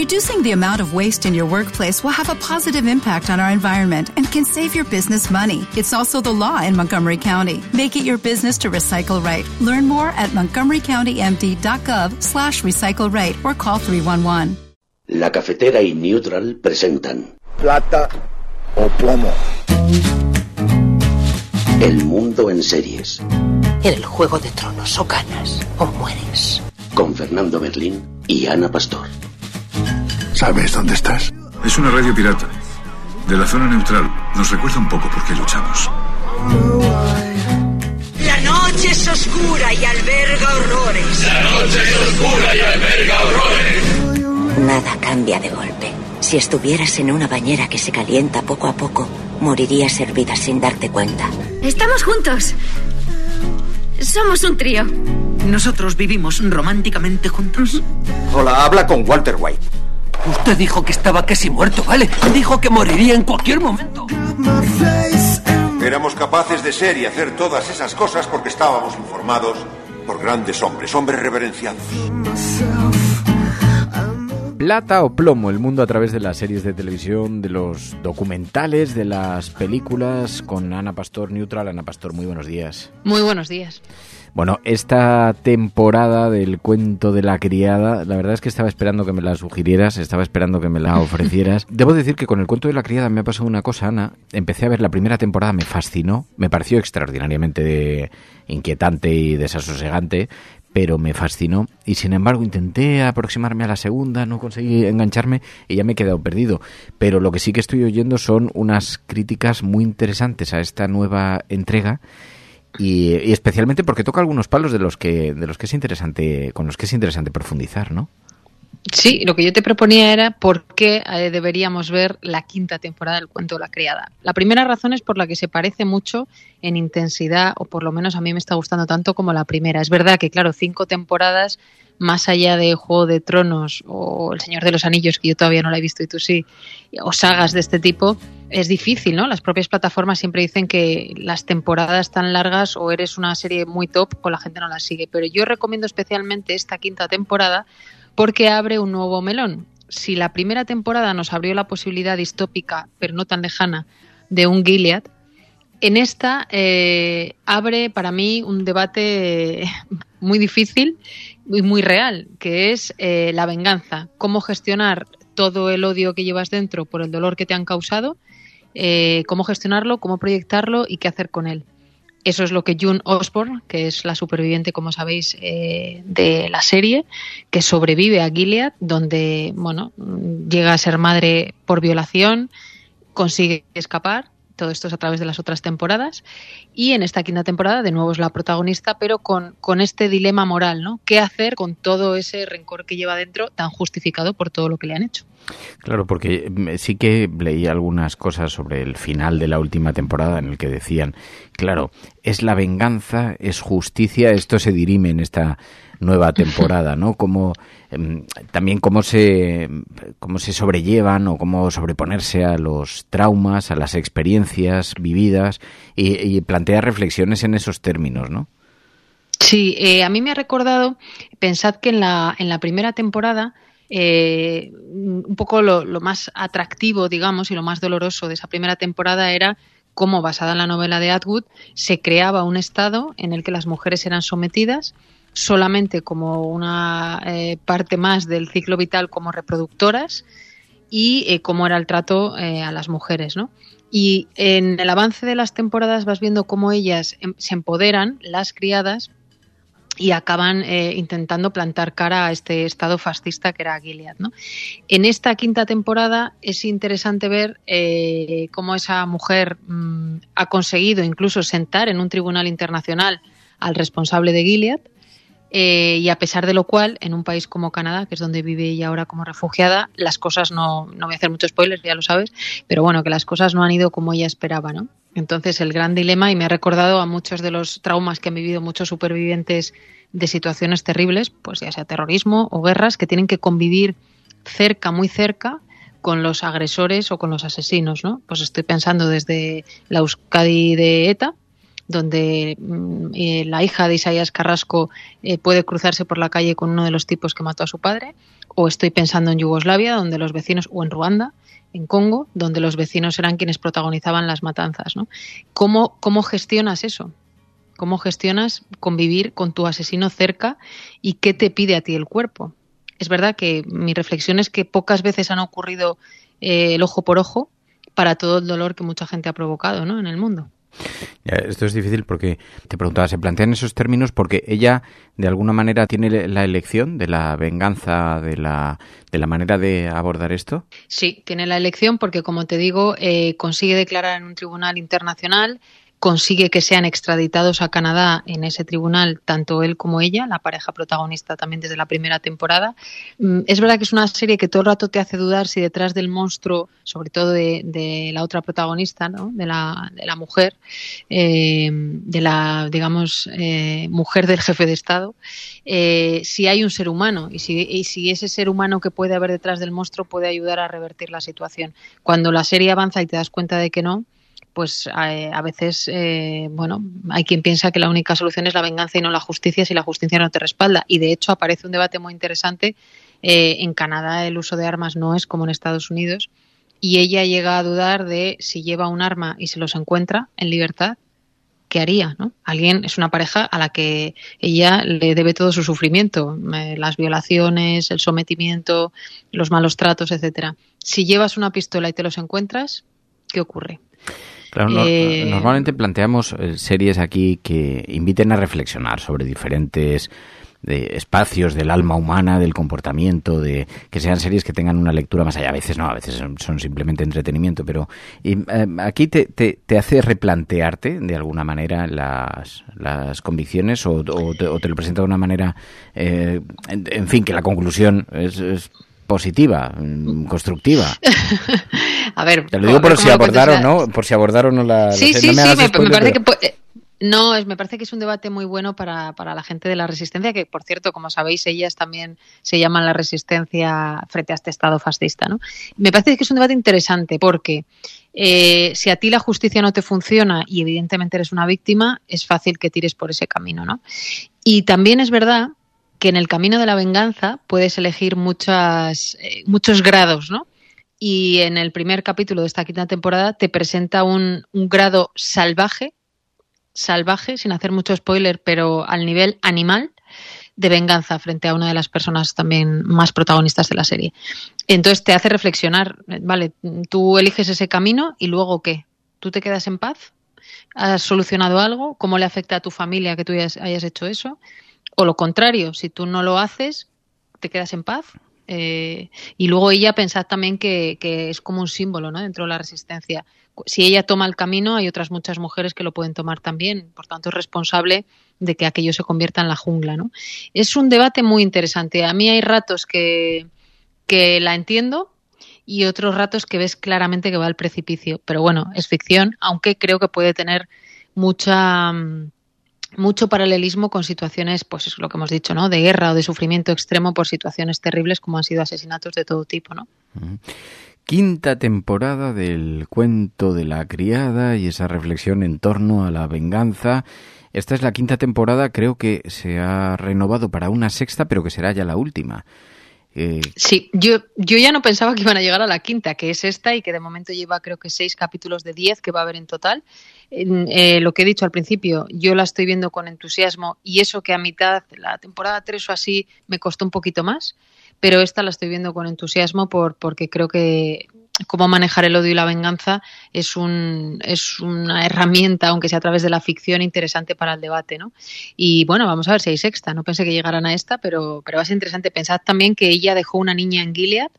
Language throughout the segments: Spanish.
Reducing the amount of waste in your workplace will have a positive impact on our environment and can save your business money. It's also the law in Montgomery County. Make it your business to recycle right. Learn more at montgomerycountymd.gov slash recycle right or call 311. La cafetera y Neutral presentan Plata o plomo. El mundo en series En el juego de tronos o ganas o mueres. con Fernando Berlín y Ana Pastor. ¿Sabes dónde estás? Es una radio pirata. De la zona neutral. Nos recuerda un poco por qué luchamos. La noche es oscura y alberga horrores. Nada cambia de golpe. Si estuvieras en una bañera que se calienta poco a poco, morirías hervida sin darte cuenta. Estamos juntos. Somos un trío. Nosotros vivimos románticamente juntos. Hola, habla con Walter White. Usted dijo que estaba casi muerto, ¿vale? Dijo que moriría en cualquier momento. Éramos capaces de ser y hacer todas esas cosas porque estábamos informados por grandes hombres, hombres reverenciados. Plata o plomo, el mundo a través de las series de televisión, de los documentales, de las películas, con Ana Pastor Neutral. Ana Pastor, muy buenos días. Muy buenos días. Bueno, esta temporada del cuento de la criada, la verdad es que estaba esperando que me la sugirieras, estaba esperando que me la ofrecieras. Debo decir que con el cuento de la criada me ha pasado una cosa, Ana. Empecé a ver la primera temporada, me fascinó, me pareció extraordinariamente inquietante y desasosegante, pero me fascinó y sin embargo intenté aproximarme a la segunda, no conseguí engancharme y ya me he quedado perdido. Pero lo que sí que estoy oyendo son unas críticas muy interesantes a esta nueva entrega y, y especialmente porque toca algunos palos de los que de los que es interesante con los que es interesante profundizar, ¿no? Sí, lo que yo te proponía era por qué eh, deberíamos ver la quinta temporada del cuento de la criada. La primera razón es por la que se parece mucho en intensidad, o por lo menos a mí me está gustando tanto como la primera. Es verdad que, claro, cinco temporadas, más allá de Juego de Tronos o El Señor de los Anillos, que yo todavía no la he visto y tú sí, o sagas de este tipo, es difícil, ¿no? Las propias plataformas siempre dicen que las temporadas tan largas o eres una serie muy top o la gente no la sigue. Pero yo recomiendo especialmente esta quinta temporada porque abre un nuevo melón. Si la primera temporada nos abrió la posibilidad distópica, pero no tan lejana, de un Gilead, en esta eh, abre para mí un debate muy difícil y muy real, que es eh, la venganza, cómo gestionar todo el odio que llevas dentro por el dolor que te han causado, eh, cómo gestionarlo, cómo proyectarlo y qué hacer con él. Eso es lo que June Osborne, que es la superviviente, como sabéis, eh, de la serie, que sobrevive a Gilead, donde bueno, llega a ser madre por violación, consigue escapar. Todo esto es a través de las otras temporadas. Y en esta quinta temporada, de nuevo, es la protagonista, pero con, con este dilema moral, ¿no? ¿Qué hacer con todo ese rencor que lleva dentro, tan justificado por todo lo que le han hecho? Claro, porque mm, sí que leí algunas cosas sobre el final de la última temporada en el que decían, claro, es la venganza, es justicia, esto se dirime en esta nueva temporada, ¿no? Em, también cómo se cómo se sobrellevan o cómo sobreponerse a los traumas, a las experiencias vividas y, y plantea reflexiones en esos términos, ¿no? Sí, eh, a mí me ha recordado, pensad que en la, en la primera temporada eh, un poco lo, lo, más atractivo, digamos, y lo más doloroso de esa primera temporada era cómo, basada en la novela de Atwood, se creaba un estado en el que las mujeres eran sometidas solamente como una eh, parte más del ciclo vital como reproductoras y eh, cómo era el trato eh, a las mujeres, ¿no? Y en el avance de las temporadas vas viendo cómo ellas em, se empoderan, las criadas, y acaban eh, intentando plantar cara a este estado fascista que era Gilead. ¿no? En esta quinta temporada es interesante ver cómo esa mujer mmm, ha conseguido incluso sentar en un tribunal internacional al responsable de Gilead. Eh, y a pesar de lo cual, en un país como Canadá, que es donde vive ella ahora como refugiada, las cosas no, no voy a hacer muchos spoilers, ya lo sabes, pero bueno, que las cosas no han ido como ella esperaba, ¿no? Entonces, el gran dilema, y me ha recordado a muchos de los traumas que han vivido muchos supervivientes de situaciones terribles, pues ya sea terrorismo o guerras, que tienen que convivir cerca, muy cerca, con los agresores o con los asesinos, ¿no? Pues estoy pensando desde la Euskadi de ETA, donde eh, la hija de Isaías Carrasco eh, puede cruzarse por la calle con uno de los tipos que mató a su padre, o estoy pensando en Yugoslavia, donde los vecinos, o en Ruanda, en Congo, donde los vecinos eran quienes protagonizaban las matanzas. ¿no? ¿Cómo, ¿Cómo gestionas eso? ¿Cómo gestionas convivir con tu asesino cerca y qué te pide a ti el cuerpo? Es verdad que mi reflexión es que pocas veces han ocurrido eh, el ojo por ojo para todo el dolor que mucha gente ha provocado ¿no? en el mundo. Esto es difícil porque te preguntaba, ¿se plantean esos términos porque ella de alguna manera tiene la elección de la venganza, de la, de la manera de abordar esto? Sí, tiene la elección porque, como te digo, eh, consigue declarar en un tribunal internacional consigue que sean extraditados a Canadá en ese tribunal, tanto él como ella, la pareja protagonista también desde la primera temporada. Mm, es verdad que es una serie que todo el rato te hace dudar si detrás del monstruo, sobre todo de, la otra protagonista, ¿no? de, la, de la mujer, eh, de la, digamos, eh, mujer del jefe de Estado, eh, si hay un ser humano y si, y si ese ser humano que puede haber detrás del monstruo puede ayudar a revertir la situación. Cuando la serie avanza y te das cuenta de que no, pues eh, a, veces, eh, bueno, hay quien piensa que la única solución es la venganza y no la justicia si la justicia no te respalda. Y de hecho aparece un debate muy interesante. Eh, en Canadá el uso de armas no es como en Estados Unidos y ella llega a dudar de si lleva un arma y se los encuentra en libertad, ¿qué haría? ¿no? Alguien es una pareja a la que ella le debe todo su sufrimiento, las violaciones, el sometimiento, los malos tratos, etcétera. Si llevas una pistola y te los encuentras, ¿qué ocurre? Claro, eh, normalmente planteamos eh, series aquí que inviten a reflexionar sobre diferentes espacios del alma humana, del comportamiento, de que sean series que tengan una lectura más allá. A veces no, a veces son, simplemente entretenimiento, pero eh, aquí te, te, hace replantearte de alguna manera las, las convicciones o, te, lo presenta de una manera, en, fin, que la conclusión es positiva, mm, constructiva. a ver, te lo digo por si abordaron, ¿no? Por si abordaron no la. Sí, sí, sí, me, parece que. No, es, me parece que es un debate muy bueno para, para, la gente de la resistencia, que por cierto, como sabéis, ellas también se llaman la resistencia frente a este Estado fascista. ¿no? Me parece que es un debate interesante porque eh, si a ti la justicia no te funciona y evidentemente eres una víctima, es fácil que tires por ese camino. ¿no? Y también es verdad que en el camino de la venganza puedes elegir muchas, eh, muchos grados, ¿no? Y en el primer capítulo de esta quinta temporada te presenta un, grado salvaje, salvaje, sin hacer mucho spoiler, pero al nivel animal, de venganza frente a una de las personas también más protagonistas de la serie. Entonces te hace reflexionar, vale, tú eliges ese camino y luego qué? ¿Tú te quedas en paz? ¿Has solucionado algo? ¿Cómo le afecta a tu familia que tú hayas hecho eso? O lo contrario, si tú no lo haces, te quedas en paz. Eh, y luego ella pensad también que, es como un símbolo ¿no? dentro de la resistencia. Si ella toma el camino, hay otras muchas mujeres que lo pueden tomar también. Por tanto, es responsable de que aquello se convierta en la jungla. ¿no? Es un debate muy interesante. A mí hay ratos que, que la entiendo y otros ratos que ves claramente que va al precipicio. Pero bueno, es ficción, aunque creo que puede tener mucha mm, mucho paralelismo con situaciones, pues es lo que hemos dicho, ¿no? De guerra o de sufrimiento extremo por situaciones terribles como han sido asesinatos de todo tipo, ¿no? Quinta temporada del cuento de la criada y esa reflexión en torno a la venganza. Esta es la quinta temporada, creo que se ha renovado para una sexta, pero que será ya la última. Eh, sí, yo, yo ya no pensaba que iban a llegar a la quinta, que es esta y que de momento lleva creo que seis capítulos de diez que va a haber en total. Eh, lo que he dicho al principio, yo la estoy viendo con entusiasmo y eso que a mitad, la temporada tres o así, me costó un poquito más, pero esta la estoy viendo con entusiasmo por, porque creo que cómo manejar el odio y la venganza es, un, una herramienta, aunque sea a través de la ficción, interesante para el debate, ¿no? Y bueno, vamos a ver si hay sexta. No pensé que llegaran a esta, pero, pero va a ser interesante. Pensad también que ella dejó una niña en Gilead,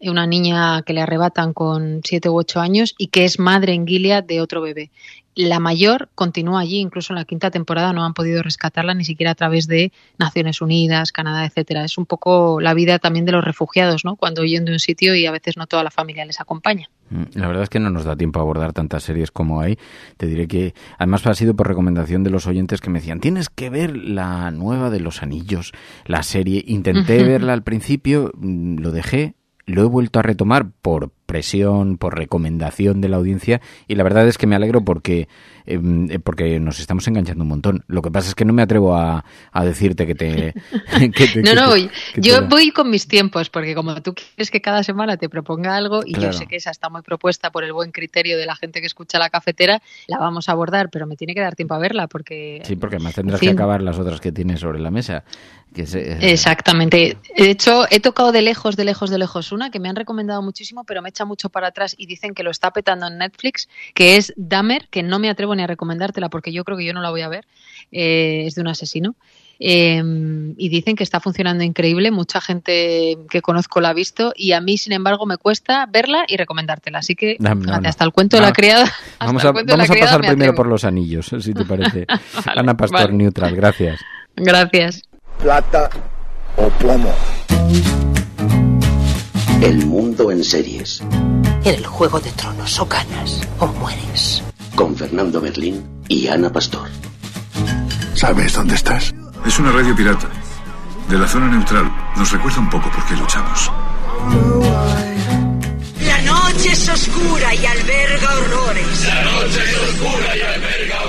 una niña que le arrebatan con siete u ocho años y que es madre en Gilead de otro bebé la mayor continúa allí, incluso en la quinta temporada no han podido rescatarla ni siquiera a través de Naciones Unidas, Canadá, etcétera. Es un poco la vida también de los refugiados, ¿no? Cuando huyen de un sitio y a veces no toda la familia les acompaña. Mm, la verdad es que no nos da tiempo a abordar tantas series como hay. Te diré que además ha sido por recomendación de los oyentes que me decían, tienes que ver la nueva de los anillos, la serie. Intenté verla al principio, mm, lo dejé, lo he vuelto a retomar por presión, por recomendación de la audiencia y la verdad es que me alegro porque em, eh, porque nos estamos enganchando un montón. Lo que pasa es que no me atrevo a, a decirte que te... que te- No, que no, te- yo te- voy con mis tiempos, porque como tú quieres que cada semana te proponga algo, y Claro. yo sé que esa está muy propuesta por el buen criterio de la gente que escucha la cafetera, la vamos a abordar, pero me tiene que dar tiempo a verla, porque... Sí, porque además tendrás en fin. que acabar las otras que tienes sobre la mesa. Que eh, Exactamente. De hecho, he tocado de lejos, de lejos, de lejos una que me han recomendado muchísimo, pero me echa mucho para atrás y dicen que lo está petando en Netflix, que es Dahmer, que no me atrevo ni a recomendártela porque yo creo que yo no la voy a ver. Eh, es de un asesino. Eh, y dicen que está funcionando increíble, mucha gente que conozco la ha visto y a mí, sin embargo, me cuesta verla y recomendártela. Así que No, no, fíjate, no. hasta el cuento de la criada. Vamos a, vamos criada pasar me primero por los anillos, si te parece. Vale, Ana Pastor vale. Neutral, gracias. Gracias. Plata o plomo. El mundo en series. En el juego de tronos o ganas o mueres. Con Fernando Berlín y Ana Pastor. ¿Sabes dónde estás? Es una radio pirata. De la zona neutral. Nos recuerda un poco por qué luchamos. La noche es oscura y alberga horrores. La noche es oscura y alberga